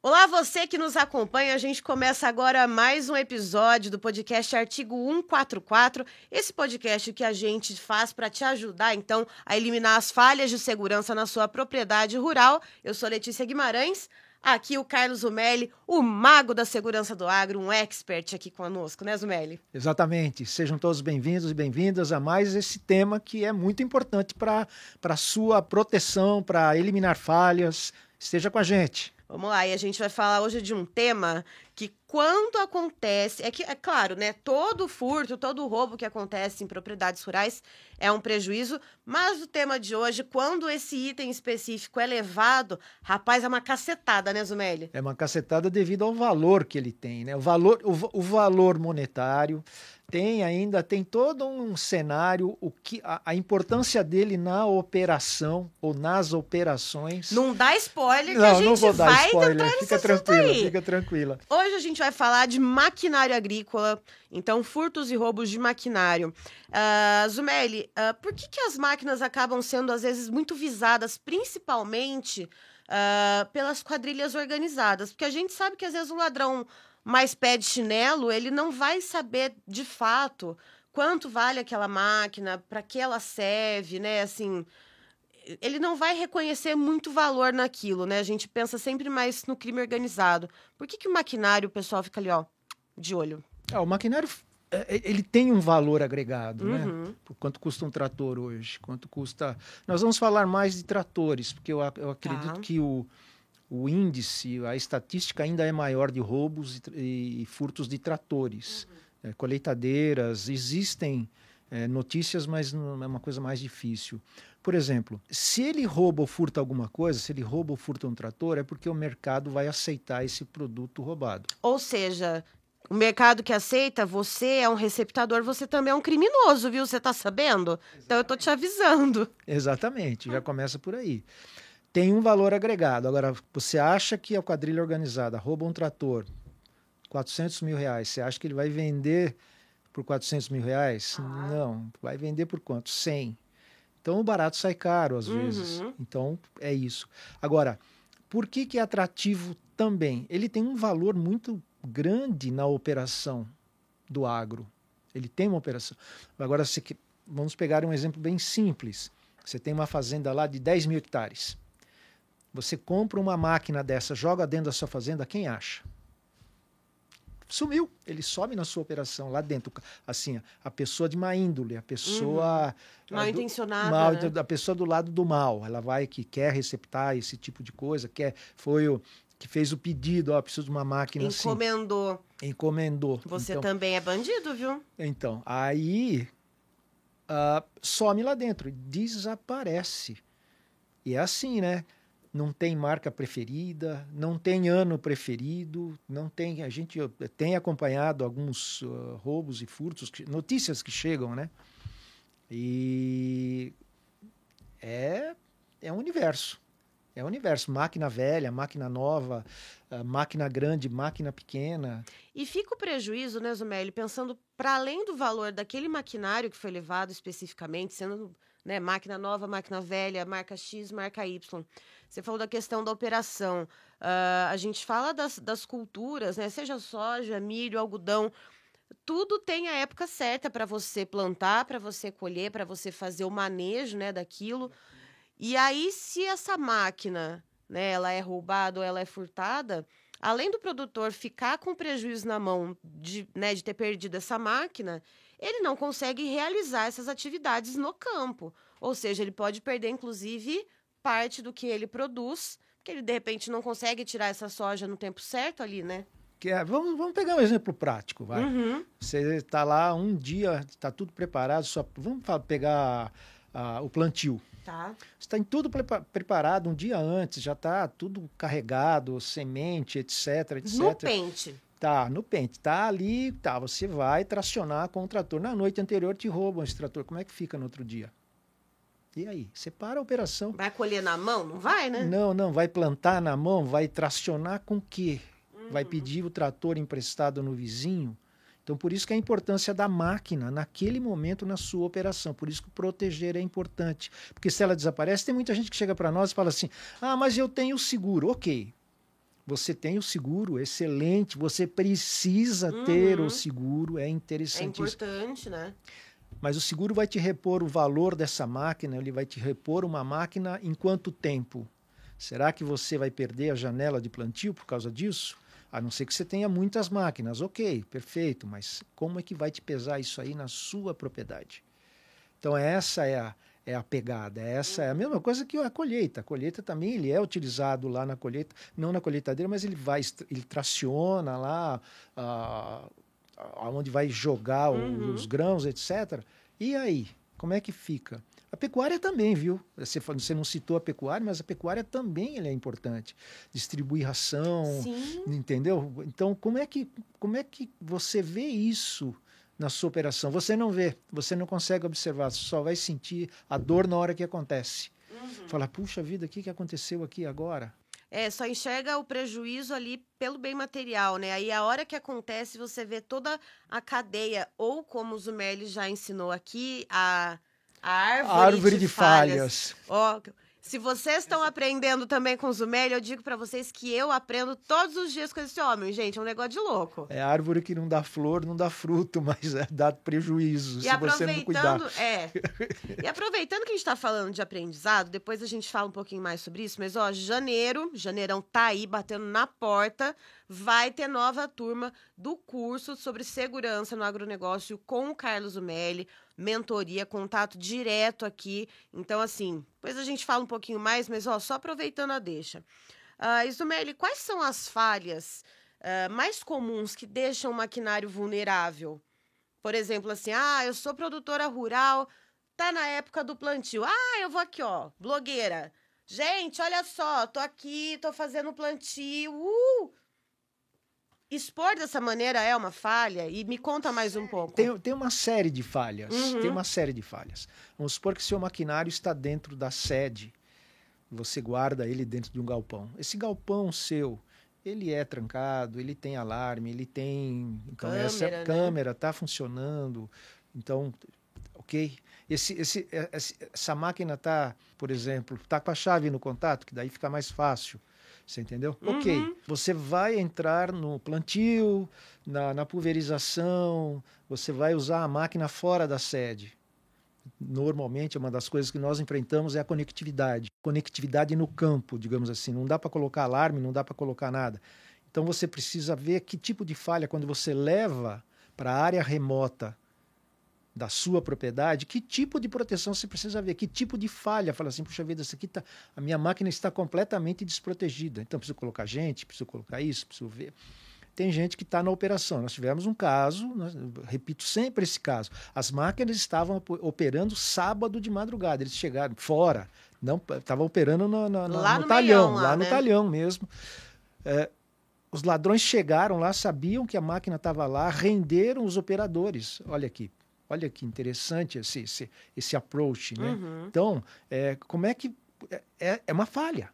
Olá, você que nos acompanha. A gente começa agora mais um episódio do podcast Artigo 144. Esse podcast que a gente faz para te ajudar, então, a eliminar as falhas de segurança na sua propriedade rural. Eu sou Letícia Guimarães. Aqui o Carlos Zumelli, o mago da segurança do agro, um expert aqui conosco, né, Zumelli? Exatamente. Sejam todos bem-vindos e bem-vindas a mais esse tema que é muito importante para a sua proteção, para eliminar falhas. Esteja com a gente. Vamos lá, e a gente vai falar hoje de um tema que quando acontece, é que é claro, né, todo furto, todo roubo que acontece em propriedades rurais é um prejuízo, mas o tema de hoje, quando esse item específico é levado, rapaz, é uma cacetada, né, Zumelli? É uma cacetada devido ao valor que ele tem, né? O valor, o, o valor monetário, tem ainda tem todo um cenário o que a, a, importância dele na operação ou nas operações. Não dá spoiler que não, a gente não vou dar vai spoiler. fica tranquila fica tranquila. Hoje a gente vai falar de maquinário agrícola então furtos e roubos de maquinário. Uh, Zumeli uh, por que que as máquinas acabam sendo às vezes muito visadas principalmente uh, pelas quadrilhas organizadas? Porque a gente sabe que às vezes o ladrão mais pé de chinelo, ele não vai saber de fato quanto vale aquela máquina, para que ela serve, né? Assim, ele não vai reconhecer muito valor naquilo, né? A gente pensa sempre mais no crime organizado. Por que, que o maquinário, o pessoal fica ali, ó, de olho? Ah, o maquinário é, é, ele tem um valor agregado, né? uhum. né? Por quanto custa um trator hoje? Quanto custa. Nós vamos falar mais de tratores, porque eu, eu acredito tá. que o, o índice, a estatística ainda é maior de roubos e, e furtos de tratores. Uhum. É, colheitadeiras, existem é, notícias, mas não é uma coisa mais difícil. Por exemplo, se ele rouba ou furta alguma coisa, se ele rouba ou furta um trator, é porque o mercado vai aceitar esse produto roubado. Ou seja, o mercado que aceita, você é um receptador, você também é um criminoso, viu? Você está sabendo? Exatamente. Então eu estou te avisando. Exatamente, já começa por aí tem um valor agregado. Agora, você acha que a quadrilha organizada rouba um trator, 400 mil reais, você acha que ele vai vender por 400 mil reais? Ah. Não, vai vender por quanto? 100. Então, o barato sai caro às uhum. vezes. Então, é isso. Agora, por que, que é atrativo também? Ele tem um valor muito grande na operação do agro. Ele tem uma operação. Agora, se, vamos pegar um exemplo bem simples. Você tem uma fazenda lá de 10 mil hectares. Você compra uma máquina dessa, joga dentro da sua fazenda, quem acha? Sumiu. Ele some na sua operação lá dentro. Assim, a pessoa de má índole, a pessoa. Uhum. Mal intencionada. Mal, né? A pessoa do lado do mal. Ela vai que quer receptar esse tipo de coisa, quer, foi o que fez o pedido, ó, preciso de uma máquina Encomendou. assim. Encomendou. Você então, também é bandido, viu? Então, aí uh, some lá dentro, desaparece. E é assim, né? Não tem marca preferida, não tem ano preferido, não tem. A gente tem acompanhado alguns uh, roubos e furtos, notícias que chegam, né? E é, é um universo. É um universo. Máquina velha, máquina nova, uh, máquina grande, máquina pequena. E fica o prejuízo, né, Zumelli, pensando para além do valor daquele maquinário que foi levado especificamente, sendo né, máquina nova, máquina velha, marca X, marca Y você falou da questão da operação. Uh, a gente fala das, das culturas, né? Seja soja, milho, algodão. Tudo tem a época certa para você plantar, para você colher, para você fazer o manejo né, daquilo. E aí, se essa máquina né, ela é roubada ou ela é furtada, além do produtor ficar com prejuízo na mão de, né, de ter perdido essa máquina, ele não consegue realizar essas atividades no campo. Ou seja, ele pode perder, inclusive, parte do que ele produz, porque ele de repente não consegue tirar essa soja no tempo certo ali, né? Que é, vamos, vamos pegar um exemplo prático, vai. Uhum. Você está lá um dia, está tudo preparado, só vamos pegar o plantio. Tá. Você tem tudo preparado um dia antes, já está tudo carregado, semente, etc, etc. No pente. Tá, no pente. Tá ali, tá. Você vai tracionar com o trator. Na noite anterior te roubam esse trator. Como é que fica no outro dia? E aí? Separa a operação. Vai colher na mão? Não vai, né? Não, não. Vai plantar na mão, vai tracionar com o quê? Uhum. Vai pedir o trator emprestado no vizinho. Então, por isso que a importância da máquina naquele momento na sua operação. Por isso que proteger é importante. Porque se ela desaparece, tem muita gente que chega para nós e fala assim: ah, mas eu tenho seguro. Ok. Você tem o seguro, excelente. Você precisa uhum. ter o seguro, é interessante. É importante, né? Mas o seguro vai te repor o valor dessa máquina, ele vai te repor uma máquina em quanto tempo? Será que você vai perder a janela de plantio por causa disso? A não ser que você tenha muitas máquinas, ok, perfeito, mas como é que vai te pesar isso aí na sua propriedade? Então essa é a, é a pegada, essa é a mesma coisa que a colheita. A colheita também ele é utilizado lá na colheita, não na colheitadeira, mas ele vai, ele traciona lá uh, aonde vai jogar uhum. os grãos, etc. E aí, como é que fica? A pecuária também, viu? Você, você não citou a pecuária, mas a pecuária também é importante. Distribuir ração, Sim. entendeu? Então, como é, que, como é que você vê isso na sua operação? Você não vê, você não consegue observar, você só vai sentir a dor na hora que acontece. Uhum. Fala, puxa vida, o que, que aconteceu aqui agora? É, só enxerga o prejuízo ali pelo bem material, né? Aí a hora que acontece, você vê toda a cadeia, ou como o Zumelli já ensinou aqui, a a árvore, a árvore de, de falhas. falhas. Ó, se vocês estão aprendendo também com o Zumelli, eu digo para vocês que eu aprendo todos os dias com esse homem, gente. É um negócio de louco. É árvore que não dá flor, não dá fruto, mas é, dá prejuízo e se você não cuidar. É. e aproveitando que a gente está falando de aprendizado, depois a gente fala um pouquinho mais sobre isso, mas ó, janeiro, janeirão tá aí batendo na porta, vai ter nova turma do curso sobre segurança no agronegócio com o Carlos Zumelli mentoria, contato direto aqui. Então, assim, depois a gente fala um pouquinho mais, mas ó, só aproveitando a deixa. Uh, Isumeli, quais são as falhas uh, mais comuns que deixam o maquinário vulnerável? Por exemplo, assim, ah, eu sou produtora rural, tá na época do plantio. Ah, eu vou aqui, ó, blogueira. Gente, olha só, tô aqui, tô fazendo plantio. Uh! Expor dessa maneira é uma falha? E me conta mais um pouco. Tem, tem uma série de falhas. Uhum. Tem uma série de falhas. Vamos supor que seu maquinário está dentro da sede. Você guarda ele dentro de um galpão. Esse galpão seu, ele é trancado, ele tem alarme, ele tem então câmera, essa né? câmera está funcionando. Então, ok. Esse, esse, essa máquina está, por exemplo, está com a chave no contato, que daí fica mais fácil. Você entendeu? Uhum. Ok. Você vai entrar no plantio, na, na pulverização, você vai usar a máquina fora da sede. Normalmente, uma das coisas que nós enfrentamos é a conectividade. Conectividade no campo, digamos assim. Não dá para colocar alarme, não dá para colocar nada. Então você precisa ver que tipo de falha, quando você leva para a área remota da sua propriedade, que tipo de proteção você precisa ver, que tipo de falha. Fala assim, puxa vida, isso aqui tá, a minha máquina está completamente desprotegida. Então preciso colocar gente, preciso colocar isso, preciso ver. Tem gente que está na operação. Nós tivemos um caso, nós, repito sempre esse caso. As máquinas estavam operando sábado de madrugada. Eles chegaram fora, não estavam operando no, no, no, no talhão, lá, lá né? no talhão mesmo. É, os ladrões chegaram lá, sabiam que a máquina estava lá, renderam os operadores. Olha aqui, Olha que interessante esse, esse, esse approach, né? Uhum. Então, é, como é que... É, é, uma falha.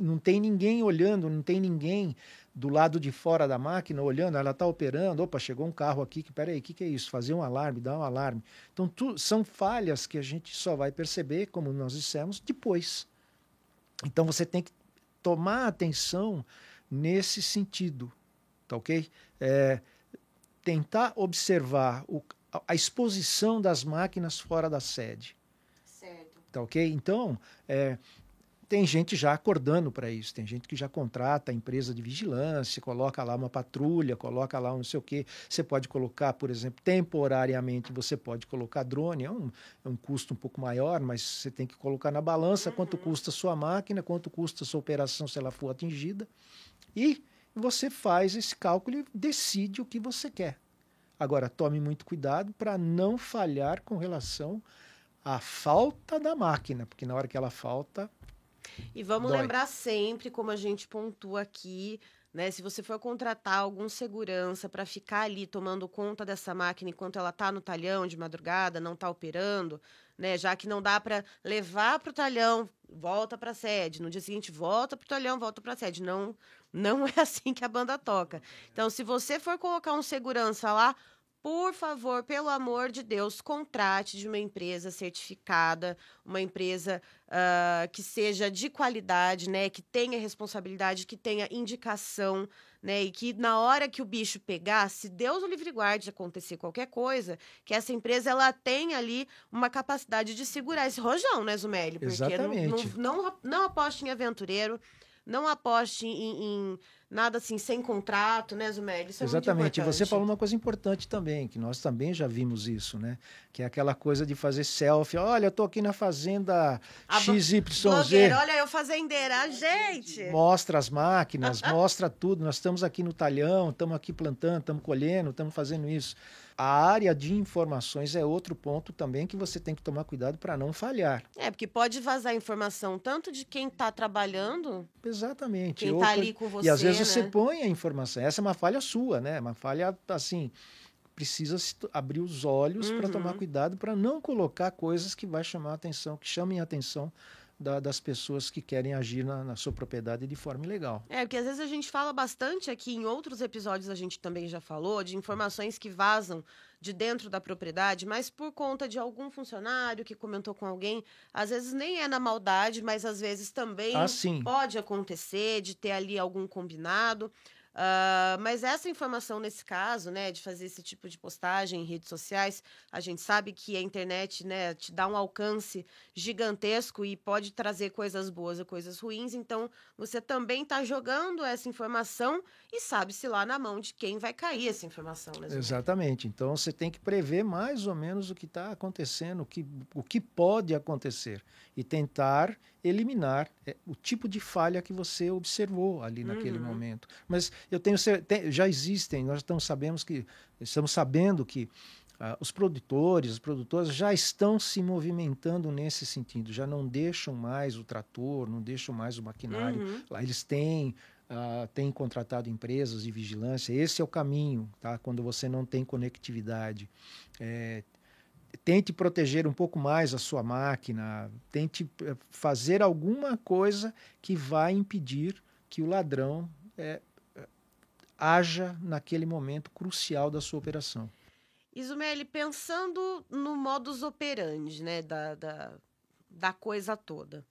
Não tem ninguém olhando, não tem ninguém do lado de fora da máquina olhando, ela está operando, opa, chegou um carro aqui, que peraí, o que, que é isso? Fazer um alarme, dar um alarme. Então, tu, são falhas que a gente só vai perceber, como nós dissemos, depois. Então, você tem que tomar atenção nesse sentido, tá ok? É, tentar observar o, a exposição das máquinas fora da sede. Certo. Tá ok? Então, é, tem gente já acordando para isso, tem gente que já contrata a empresa de vigilância, coloca lá uma patrulha, coloca lá um não sei o quê. Você pode colocar, por exemplo, temporariamente, você pode colocar drone, é um, é um custo um pouco maior, mas você tem que colocar na balança uhum. quanto custa a sua máquina, quanto custa a sua operação se ela for atingida. E você faz esse cálculo e decide o que você quer. Agora, tome muito cuidado para não falhar com relação à falta da máquina, porque na hora que ela falta. E vamos dói. lembrar sempre, como a gente pontua aqui, Né? Se você for contratar algum segurança para ficar ali tomando conta dessa máquina enquanto ela está no talhão de madrugada, não está operando, né? já que não dá para levar para o talhão, volta para a sede, no dia seguinte volta para o talhão, volta para a sede. Não, não é assim que a banda toca. Então, se você for colocar um segurança lá, por favor, pelo amor de Deus, contrate de uma empresa certificada, uma empresa uh, que seja de qualidade, né? Que tenha responsabilidade, que tenha indicação, né? E que na hora que o bicho pegar, se Deus o livre guarde de acontecer qualquer coisa, que essa empresa ela tenha ali uma capacidade de segurar esse rojão, né, Zumeli? Porque Exatamente. Não, não, não, não aposte em aventureiro, não aposte em, em nada assim sem contrato, né, Zumeli? Isso é Exatamente. e você falou uma coisa importante também, que nós também já vimos isso, né? Que é aquela coisa de fazer selfie. Olha, eu tô aqui na fazenda A XYZ. Blogueira, olha eu fazendeira, gente. Mostra as máquinas, mostra tudo. Nós estamos aqui no talhão, estamos aqui plantando, estamos colhendo, estamos fazendo isso. A área de informações é outro ponto também que você tem que tomar cuidado para não falhar. É, porque pode vazar informação tanto de quem está trabalhando. Exatamente. Quem está ali com você. E às vezes né? você põe a informação. Essa é uma falha sua, né? Uma falha assim. Precisa abrir os olhos uhum. para tomar cuidado para não colocar coisas que vai chamar a atenção, que chamem a atenção da, das pessoas que querem agir na, na, sua propriedade de forma ilegal. É, porque às vezes a gente fala bastante aqui, em outros episódios a gente também já falou, de informações que vazam de dentro da propriedade, mas por conta de algum funcionário que comentou com alguém, às vezes nem é na maldade, mas às vezes também ah, pode acontecer de ter ali algum combinado. Uh, mas essa informação nesse caso, né, de fazer esse tipo de postagem em redes sociais, a gente sabe que a internet, né, te dá um alcance gigantesco e pode trazer coisas boas e coisas ruins. Então, você também está jogando essa informação e sabe-se lá na mão de quem vai cair essa informação. Né, Exatamente. Então, você tem que prever mais ou menos o que está acontecendo, o que, o que pode acontecer e tentar eliminar é, o tipo de falha que você observou ali naquele uhum. momento. Mas eu tenho já existem, nós estamos sabemos que estamos sabendo que ah, os produtores, as produtoras já estão se movimentando nesse sentido, já não deixam mais o trator, não deixam mais o maquinário. Uhum. Lá eles têm Uh, têm contratado empresas de vigilância. Esse é o caminho, tá? Quando você não tem conectividade. É, tente proteger um pouco mais a sua máquina, tente eh, fazer alguma coisa que vai impedir que o ladrão é, haja naquele momento crucial da sua operação. Isumeli, pensando no modus operandi né, da, da, da coisa toda.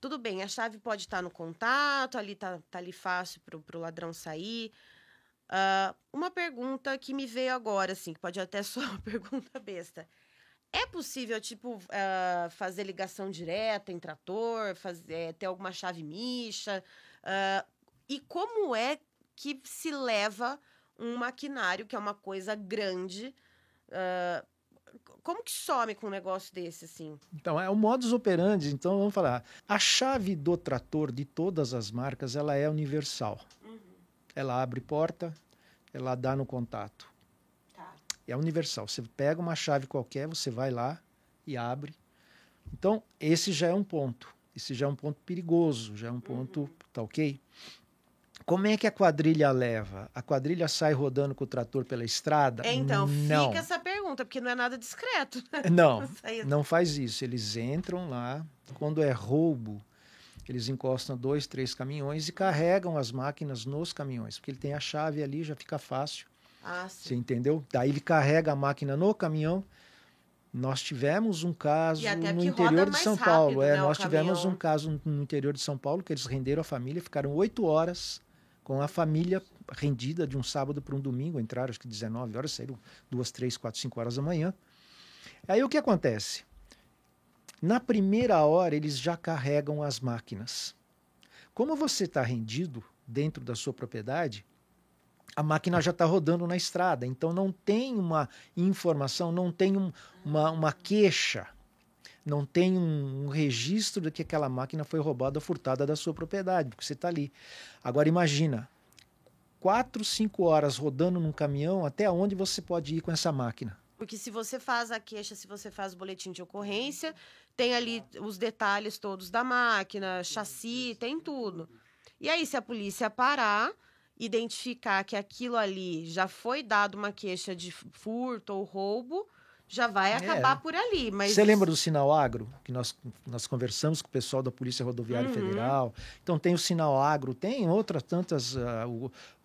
Tudo bem, a chave pode estar no contato, ali tá, tá ali fácil para o ladrão sair. Uh, uma pergunta que me veio agora, assim, que pode até ser uma pergunta besta. É possível, tipo, uh, fazer ligação direta em trator, fazer, ter alguma chave micha? Uh, e como é que se leva um maquinário, que é uma coisa grande. Uh, como que some com um negócio desse, assim? Então, é o modus operandi. Então, vamos falar. A chave do trator de todas as marcas, ela é universal. Uhum. Ela abre porta, ela dá no contato. É universal. Você pega uma chave qualquer, você vai lá e abre. Então, esse já é um ponto. Esse já é um ponto perigoso, já é um ponto, uhum. tá ok? Como é que a quadrilha leva? A quadrilha sai rodando com o trator pela estrada? Então, não. fica essa pergunta, porque não é nada discreto. Né? Não, não faz isso. Eles entram lá, quando é roubo, eles encostam dois, três caminhões e carregam as máquinas nos caminhões, porque ele tem a chave ali, já fica fácil. Ah, sim. Você entendeu? Daí ele carrega a máquina no caminhão. Nós tivemos um caso no interior de São rápido, Paulo. É, né, nós tivemos um caso no interior de São Paulo que eles renderam a família, ficaram oito horas com a família rendida de um sábado para um domingo, entraram acho que 19 horas, saíram duas, três, quatro, cinco horas da manhã. Aí o que acontece? Na primeira hora eles já carregam as máquinas. Como você está rendido dentro da sua propriedade, a máquina já está rodando na estrada, então não tem uma informação, não tem um, uma, uma queixa, não tem um, um, registro de que aquela máquina foi roubada ou furtada da sua propriedade, porque você está ali. Agora imagina, quatro, cinco horas rodando num caminhão, até onde você pode ir com essa máquina? Porque se você faz a queixa, se você faz o boletim de ocorrência, tem ali os detalhes todos da máquina, chassi, tem tudo. E aí, se a polícia parar identificar que aquilo ali já foi dado uma queixa de furto ou roubo, já vai acabar é. por ali. Mas você lembra do sinal agro que nós, nós conversamos com o pessoal da Polícia Rodoviária uhum. Federal? Então tem o sinal agro, tem outras tantas, uh,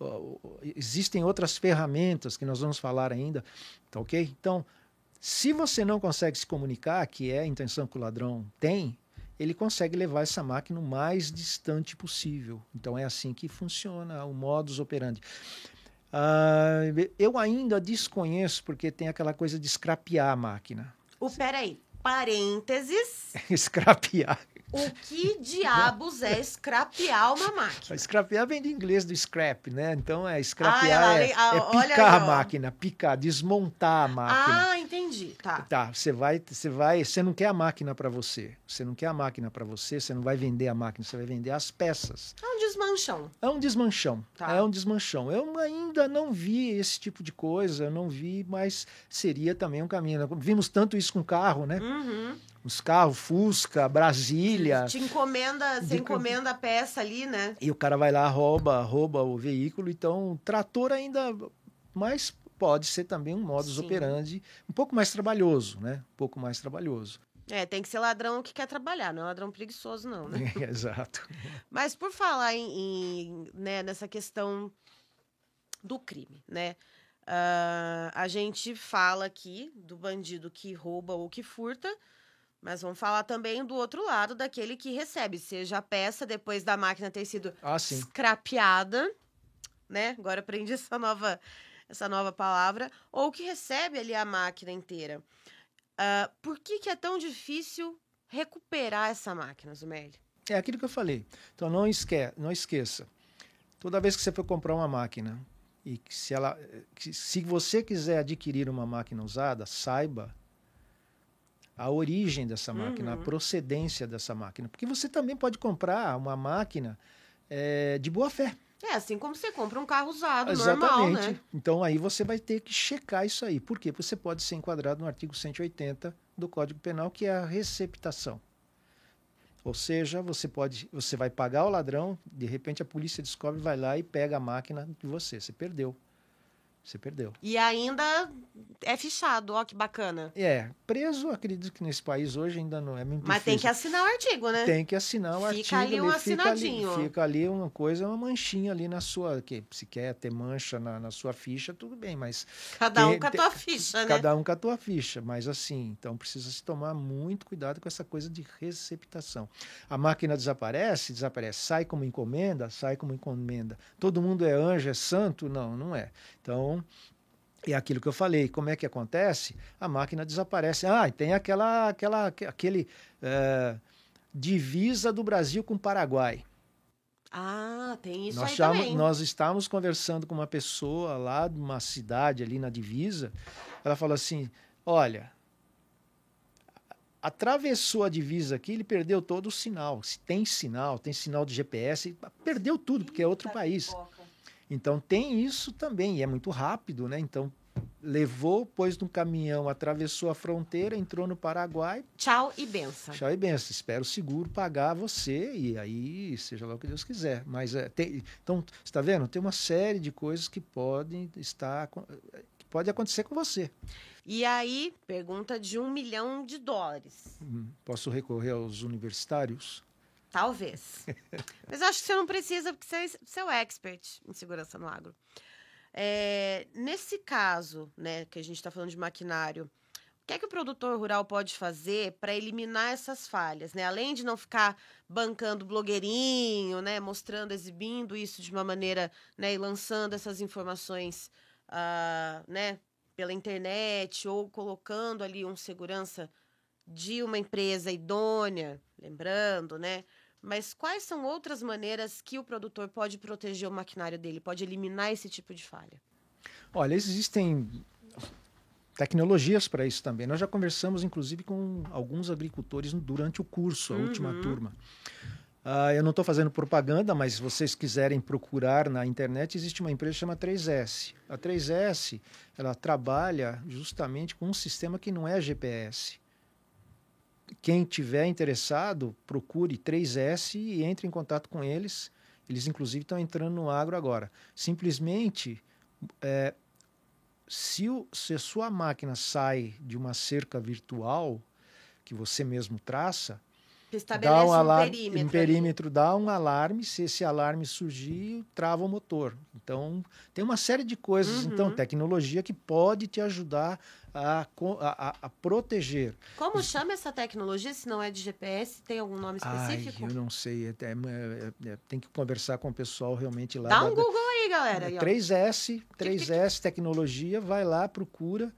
uh, uh, existem outras ferramentas que nós vamos falar ainda, tá ok? Então se você não consegue se comunicar, que é a intenção que o ladrão tem, ele consegue levar essa máquina o mais distante possível. Então é assim que funciona o modus operandi. Uh, eu ainda desconheço porque tem aquela coisa de scrapear a máquina. O peraí, parênteses. scrapear. O que diabos é scrapear uma máquina? Scrapear vem do inglês do scrap, né? Então é scrapear ah, é, é, picar aí, a máquina, picar, desmontar a máquina. Ah, entendi. Tá. Tá, você vai, você vai, você não quer a máquina para você. Você não quer a máquina para você, você não vai vender a máquina, você vai vender as peças. É um desmanchão. É um desmanchão. Tá. É um desmanchão. Eu ainda não vi esse tipo de coisa, eu não vi, mas seria também um caminho. Vimos tanto isso com carro, né? Uhum os carros, Fusca, Brasília. Te encomenda, você encomenda a peça ali, né? E o cara vai lá, rouba, rouba o veículo. Então, trator ainda. Mas pode ser também um modus Sim. operandi um pouco mais trabalhoso, né? Um pouco mais trabalhoso. É, tem que ser ladrão que quer trabalhar, não é ladrão preguiçoso, não, né? exato. Mas por falar em, em né, nessa questão do crime, né? Uh, a gente fala aqui do bandido que rouba ou que furta, mas vamos falar também do outro lado, daquele que recebe, seja a peça depois da máquina ter sido ah, scrapeada, né? Agora aprendi essa nova, essa nova palavra, ou que recebe ali a máquina inteira. Uh, por que, que é tão difícil recuperar essa máquina, Zumelli? É aquilo que eu falei. Então não, esque não esqueça. Toda vez que você for comprar uma máquina e que se, ela, que se você quiser adquirir uma máquina usada, saiba a origem dessa máquina, uhum. a procedência dessa máquina. Porque você também pode comprar uma máquina é, de boa fé. É, assim como você compra um carro usado, Exatamente. normal, né? Então aí você vai ter que checar isso aí. Por quê? Porque você pode ser enquadrado no artigo 180 do Código Penal, que é a receptação. Ou seja, você pode, você vai pagar o ladrão, de repente a polícia descobre, vai lá e pega a máquina de você. Você perdeu. Você perdeu. E ainda é fichado, ó que bacana. É, preso, acredito que nesse país hoje ainda não é muito Mas difícil. tem que assinar o artigo, né? Tem que assinar o fica artigo. Ali um fica ali Fica ali uma coisa, uma manchinha ali na sua. Que, se quer ter mancha na, na sua ficha, tudo bem, mas. Cada tem, um com a tua ficha, né? Cada um com a tua ficha. Mas assim, então precisa se tomar muito cuidado com essa coisa de receptação. A máquina desaparece, desaparece. Sai como encomenda, sai como encomenda. Todo mundo é anjo, é santo? Não, não é. Então, é aquilo que eu falei. Como é que acontece? A máquina desaparece. Ah, tem aquela, aquela, aquele é, divisa do Brasil com o Paraguai. Ah, tem isso nós aí também. Nós estávamos conversando com uma pessoa lá de uma cidade ali na divisa. Ela falou assim: olha, atravessou a divisa aqui, ele perdeu todo o sinal. Se tem sinal, tem sinal de GPS, perdeu tudo, porque é outro país. Então tem isso também, e é muito rápido, né? Então levou, pôs num caminhão, atravessou a fronteira, entrou no Paraguai. Tchau e benção. Tchau e benção. Espero o seguro pagar você e aí seja lá o que Deus quiser. Mas é, tem, então, está vendo? Tem uma série de coisas que podem estar, que pode acontecer com você. E aí, pergunta de um milhão de dólares. Hum, posso recorrer aos universitários? Talvez. Mas acho que você não precisa, porque você, você é o expert em segurança no agro. É, nesse caso, né, que a gente está falando de maquinário, o que é que o produtor rural pode fazer para eliminar essas falhas, né? Além de não ficar bancando blogueirinho, né, mostrando, exibindo isso de uma maneira, né, e lançando essas informações, uh, né, pela internet ou colocando ali um segurança de uma empresa idônea, lembrando, né? Mas quais são outras maneiras que o produtor pode proteger o maquinário dele, pode eliminar esse tipo de falha? Olha, existem tecnologias para isso também. Nós já conversamos, inclusive, com alguns agricultores durante o curso, a uhum. última turma. Uh, eu não estou fazendo propaganda, mas se vocês quiserem procurar na internet, existe uma empresa que chama 3S. A 3S ela trabalha justamente com um sistema que não é GPS quem tiver interessado, procure 3S e entre em contato com eles Eles, inclusive, estão entrando no agro agora. Simplesmente, é, se, o, se a sua máquina sai de uma cerca virtual que você mesmo traça, dá um, alarme, um perímetro, um perímetro dá um alarme, se esse alarme surgir, trava o motor. Então, tem uma série de coisas, uhum. então, tecnologia que pode te ajudar a, a, a, proteger. Como chama essa tecnologia? Se não é de GPS, tem algum nome específico? Ai, eu não sei. É, é, é, é, tem que conversar com o pessoal realmente lá. Dá um da, Google aí, galera. Aí, 3S, 3S Tecnologia, vai lá, procura.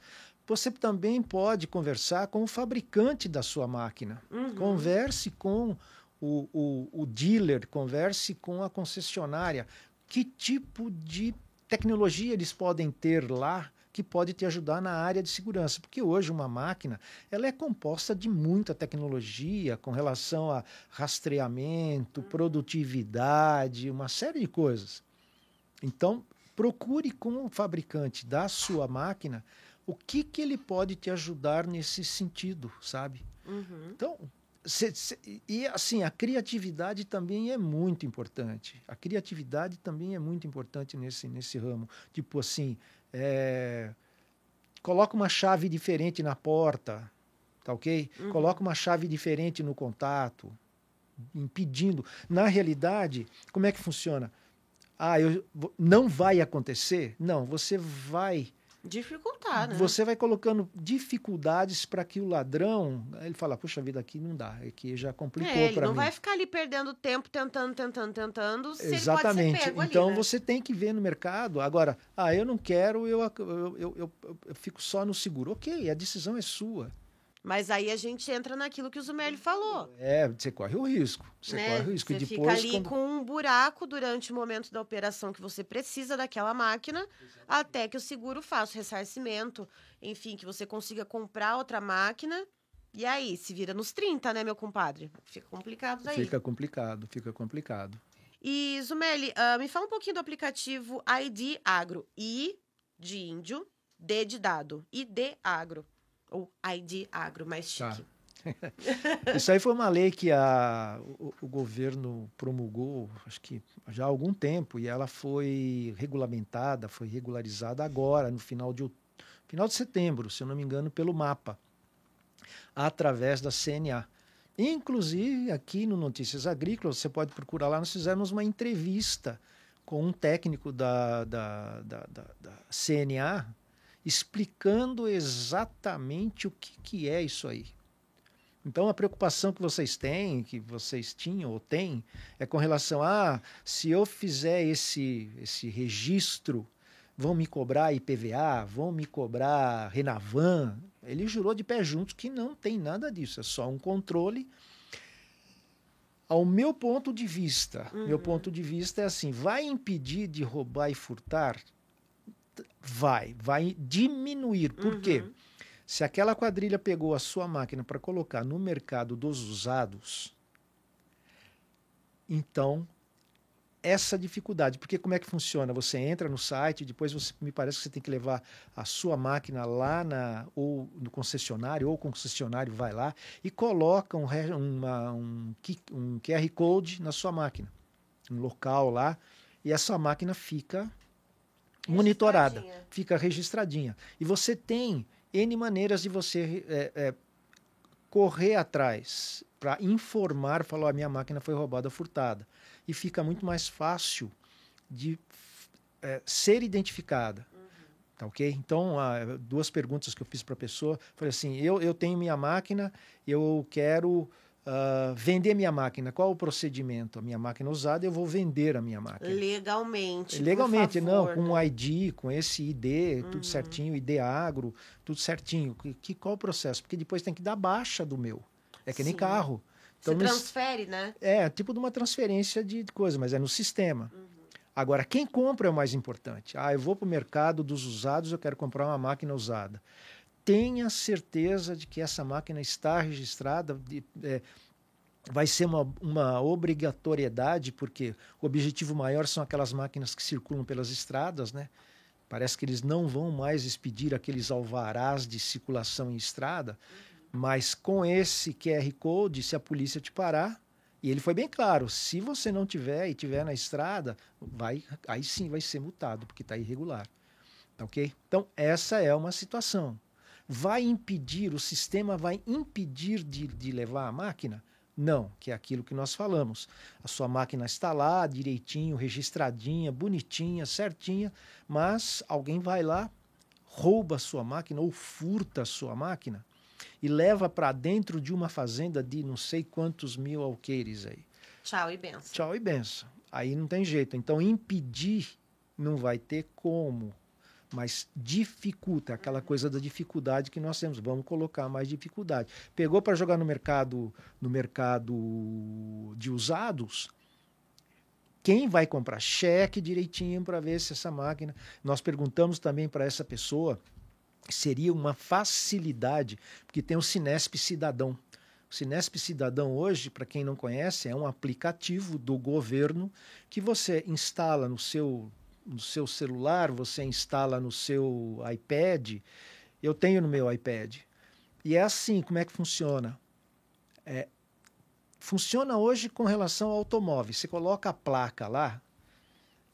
Você também pode conversar com o fabricante da sua máquina. Uhum. Converse com o, o, o dealer, converse com a concessionária. Que tipo de tecnologia eles podem ter lá que pode te ajudar na área de segurança, porque hoje uma máquina ela é composta de muita tecnologia com relação a rastreamento, produtividade, uma série de coisas. Então, procure com o fabricante da sua máquina o que, que ele pode te ajudar nesse sentido, sabe? Uhum. Então, cê, cê, e assim, a criatividade também é muito importante. A criatividade também é muito importante nesse, nesse ramo. Tipo assim, é, coloca uma chave diferente na porta, tá ok? Uhum. Coloca uma chave diferente no contato, impedindo. Na realidade, como é que funciona? Ah, eu, não vai acontecer? Não, você vai dificultar, né? Você vai colocando dificuldades para que o ladrão, ele fala, puxa vida, aqui não dá, aqui já complicou é, para mim. não vai ficar ali perdendo tempo tentando, tentando, tentando, Exatamente. então ali, né? você tem que ver no mercado. Agora, ah, eu não quero, eu, eu, eu, eu, eu fico só no seguro. Ok, a decisão é sua. Mas aí a gente entra naquilo que o Zumelli falou. É, você corre o risco. Você né? corre o risco. Você e depois, fica ali quando... com um buraco durante o momento da operação que você precisa daquela máquina, Exatamente. até que o seguro faça o ressarcimento, enfim, que você consiga comprar outra máquina. E aí, se vira nos 30, né, meu compadre? Fica complicado daí. Fica complicado, fica complicado. E, Zumeli, uh, me fala um pouquinho do aplicativo ID Agro. I de índio, D de dado. ID Agro. Ou ID Agro, mais tá. chique. Tá. Isso aí foi uma lei que a, o, o, governo promulgou, acho que já há algum tempo, e ela foi regulamentada, foi regularizada agora, no final de, final de setembro, se eu não me engano, pelo MAPA, através da CNA. Inclusive, aqui no Notícias Agrícolas, você pode procurar lá, nós fizemos uma entrevista com um técnico da, da, da, da, da CNA, explicando exatamente o que, que é isso aí. Então a preocupação que vocês têm, que vocês tinham ou têm, é com relação a ah, se eu fizer esse, esse registro, vão me cobrar IPVA, vão me cobrar Renavan. Ele jurou de pé juntos que não tem nada disso, é só um controle. Ao meu ponto de vista, uhum. meu ponto de vista é assim, vai impedir de roubar e furtar? Vai, vai diminuir. Por uhum. quê? Se aquela quadrilha pegou a sua máquina para colocar no mercado dos usados, então essa dificuldade, porque como é que funciona? Você entra no site, depois você, me parece que você tem que levar a sua máquina lá na, ou no concessionário, ou o concessionário vai lá e coloca um, uma, um, um QR Code na sua máquina, um local lá, e essa máquina fica monitorada, fica registradinha. E você tem N maneiras de você é, é, correr atrás para informar, falou, a minha máquina foi roubada, furtada. E fica muito mais fácil de é, ser identificada. Uhum. Tá ok? Então, duas perguntas que eu fiz para a pessoa. Falei assim, eu, eu tenho minha máquina, eu quero Uh, vender minha máquina, qual o procedimento? A minha máquina usada, eu vou vender a minha máquina. Legalmente. Legalmente, não, com um ID, com esse ID, uhum. tudo certinho, ID agro, tudo certinho. Que, que, qual o processo? Porque depois tem que dar baixa do meu. É que Sim. nem carro. Então, Você transfere, né? É, tipo de uma transferência de coisa, mas é no sistema. Uhum. Agora, quem compra é o mais importante. Ah, eu vou para o mercado dos usados, eu quero comprar uma máquina usada tenha certeza de que essa máquina está registrada. De, é, vai ser uma, uma obrigatoriedade, porque o objetivo maior são aquelas máquinas que circulam pelas estradas, né? Parece que eles não vão mais expedir aqueles alvarás de circulação em estrada, mas com esse QR Code, se a polícia te parar, E ele foi bem claro: se você não tiver e tiver na estrada, vai, aí sim vai ser multado, porque está irregular. Tá ok? Então, essa é uma situação. Vai impedir, o sistema vai impedir de, de levar a máquina? Não, que é aquilo que nós falamos. A sua máquina está lá, direitinho, registradinha, bonitinha, certinha, mas alguém vai lá, rouba a sua máquina ou furta a sua máquina e leva para dentro de uma fazenda de não sei quantos mil alqueires aí. Tchau e benção. Tchau e benção. Aí não tem jeito. Então, impedir não vai ter como mas dificulta aquela coisa da dificuldade que nós temos. Vamos colocar mais dificuldade. Pegou para jogar no mercado, no mercado de usados. Quem vai comprar cheque direitinho para ver se essa máquina? Nós perguntamos também para essa pessoa seria uma facilidade, porque tem o Sinesp Cidadão. O Sinesp Cidadão hoje, para quem não conhece, é um aplicativo do governo que você instala no seu no seu celular, você instala no seu iPad. Eu tenho no meu iPad. E é assim, como é que funciona? É, funciona hoje com relação ao automóvel. Você coloca a placa lá,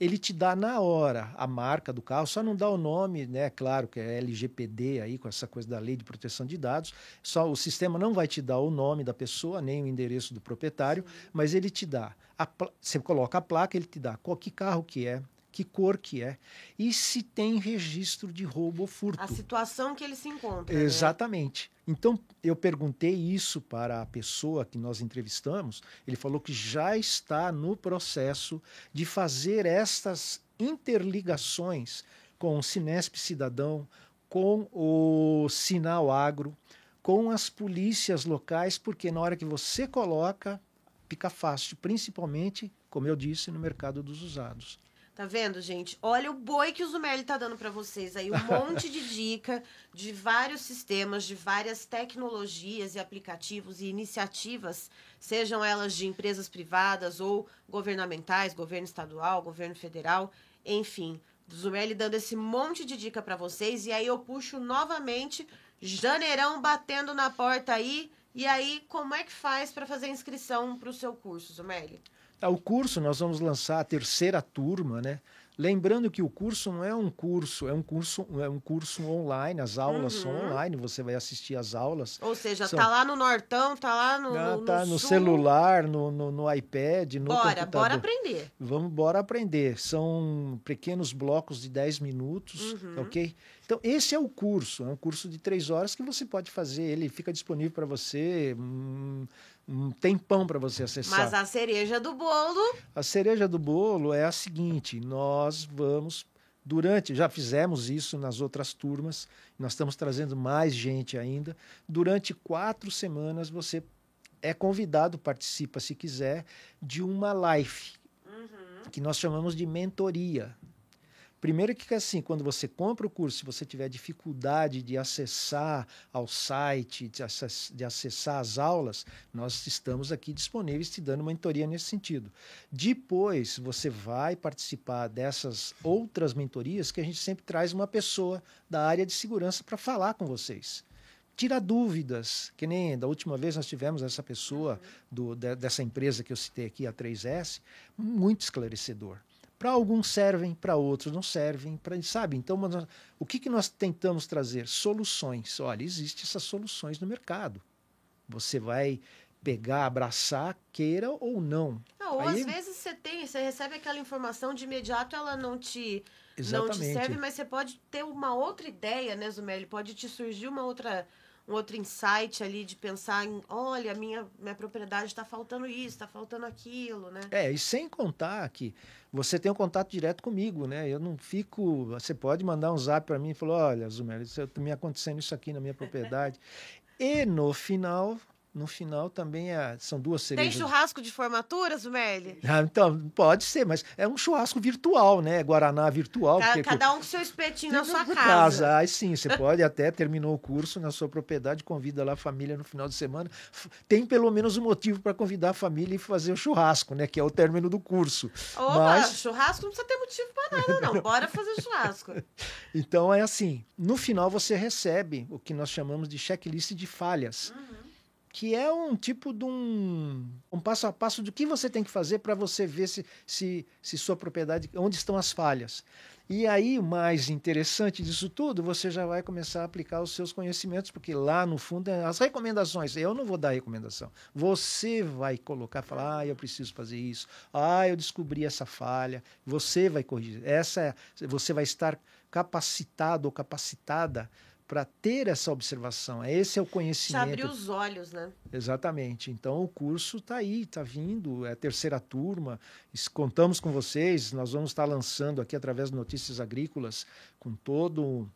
ele te dá na hora a marca do carro, só não dá o nome, né? Claro que é LGPD aí, com essa coisa da lei de proteção de dados. Só o sistema não vai te dar o nome da pessoa, nem o endereço do proprietário, mas ele te dá. A, você coloca a placa, ele te dá qual que carro que é, que cor que é e se tem registro de roubo ou furto. A situação que ele se encontra. Né? Exatamente. Né? Então, eu perguntei isso para a pessoa que nós entrevistamos. Ele falou que já está no processo de fazer estas interligações com o Sinesp Cidadão, com o Sinal Agro, com as polícias locais, porque na hora que você coloca, fica fácil, principalmente, como eu disse, no mercado dos usados. Tá vendo, gente? Olha o boi que o Zumelli tá dando para vocês aí. Um monte de dica de vários sistemas, de várias tecnologias e aplicativos e iniciativas, sejam elas de empresas privadas ou governamentais, governo estadual, governo federal, enfim. Zumelli dando esse monte de dica para vocês. E aí eu puxo novamente janeirão batendo na porta aí. E aí, como é que faz para fazer inscrição para o seu curso, Zumelli? Ah, o curso, nós vamos lançar a terceira turma, né? Lembrando que o curso não é um curso, é um curso, é um curso online, as aulas uhum. são online, você vai assistir as aulas. Ou seja, são... tá lá no Nortão, tá lá no, ah, no, tá no, celular, no, no, no, iPad, no bora, computador. Bora aprender. Vamos, bora aprender. São pequenos blocos de 10 minutos, uhum. ok? Então, esse é o curso, é um curso de três horas que você pode fazer, ele fica disponível para você. Hum, um tempão para você acessar. Mas a cereja do bolo. A cereja do bolo é a seguinte: nós vamos. Durante, já fizemos isso nas outras turmas, nós estamos trazendo mais gente ainda. Durante quatro semanas você é convidado, participa se quiser, de uma live, uhum. que nós chamamos de mentoria. Primeiro que assim, quando você compra o curso, se você tiver dificuldade de acessar ao site, de, acess de acessar as aulas, nós estamos aqui disponíveis te dando mentoria nesse sentido. Depois, você vai participar dessas outras mentorias que a gente sempre traz uma pessoa da área de segurança para falar com vocês tira dúvidas, que nem da última vez nós tivemos essa pessoa do, de, dessa empresa que eu citei aqui, a 3S, muito esclarecedor. Para alguns servem, para outros não servem, pra, sabe? Então, o que, que nós tentamos trazer? Soluções. Olha, existem essas soluções no mercado. Você vai pegar, abraçar, queira ou não. não ou Aí... às vezes você tem, você recebe aquela informação de imediato, ela não te, não te serve, mas você pode ter uma outra ideia, né, Zumelli? Pode te surgir uma outra um outro insight ali de pensar em, olha, minha, minha propriedade está faltando isso, está faltando aquilo, né? É, e sem contar que você tem um contato direto comigo, né? Eu não fico. Você pode mandar um zap para mim e falar: olha, Zumel, está me acontecendo isso aqui na minha propriedade. e no final, no final também é, são duas cerejas. Tem churrasco de formatura, Zumerli? Ah, então, pode ser, mas é um churrasco virtual, né? Guaraná virtual. Cada, cada um com seu espetinho na sua casa. casa. Aí sim, você pode até, terminou o curso na sua propriedade, convida lá a família no final de semana. Tem pelo menos um motivo para convidar a família e fazer o churrasco, né? Que é o término do curso. Opa, mas... churrasco não precisa ter motivo para nada, não. Bora fazer churrasco. então é assim, no final você recebe o que nós chamamos de checklist de falhas. Uhum que é um tipo de um, um passo a passo do que você tem que fazer para você ver se, se, se sua propriedade, onde estão as falhas. E aí, o mais interessante disso tudo, você já vai começar a aplicar os seus conhecimentos, porque lá no fundo, é as recomendações, eu não vou dar recomendação. Você vai colocar, falar, ah, eu preciso fazer isso, ah, eu descobri essa falha, você vai corrigir. Essa é, você vai estar capacitado ou capacitada para ter essa observação. Esse é o conhecimento. abrir os olhos, né? Exatamente. Então o curso está aí, está vindo, é a terceira turma. Contamos com vocês. Nós vamos estar lançando aqui através de Notícias Agrícolas com todo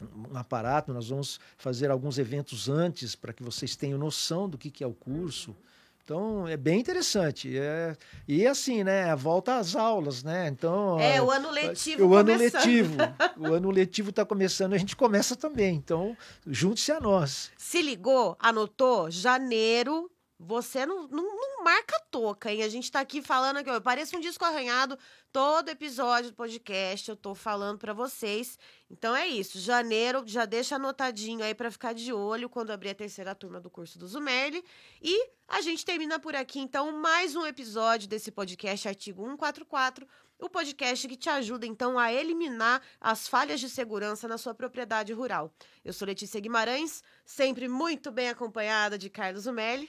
um aparato. Nós vamos fazer alguns eventos antes para que vocês tenham noção do que, que é o curso. Uhum então é bem interessante. É, e assim, né? A volta às aulas, né? Então. É, o ano letivo. O começando. ano letivo. o ano letivo está começando, a gente começa também. Então, junte-se a nós. Se ligou, anotou, janeiro você não, não, não, marca toca, hein? A gente tá aqui falando aqui, ó, parece um disco arranhado. Todo episódio do podcast eu tô falando para vocês. Então é isso. Janeiro, já deixa anotadinho aí para ficar de olho quando abrir a terceira turma do curso do Zumerli. E a gente termina por aqui, então, mais um episódio desse podcast Artigo 144 o podcast que te ajuda então a eliminar as falhas de segurança na sua propriedade rural. Eu sou Letícia Guimarães, sempre muito bem acompanhada de Carlos Umelli.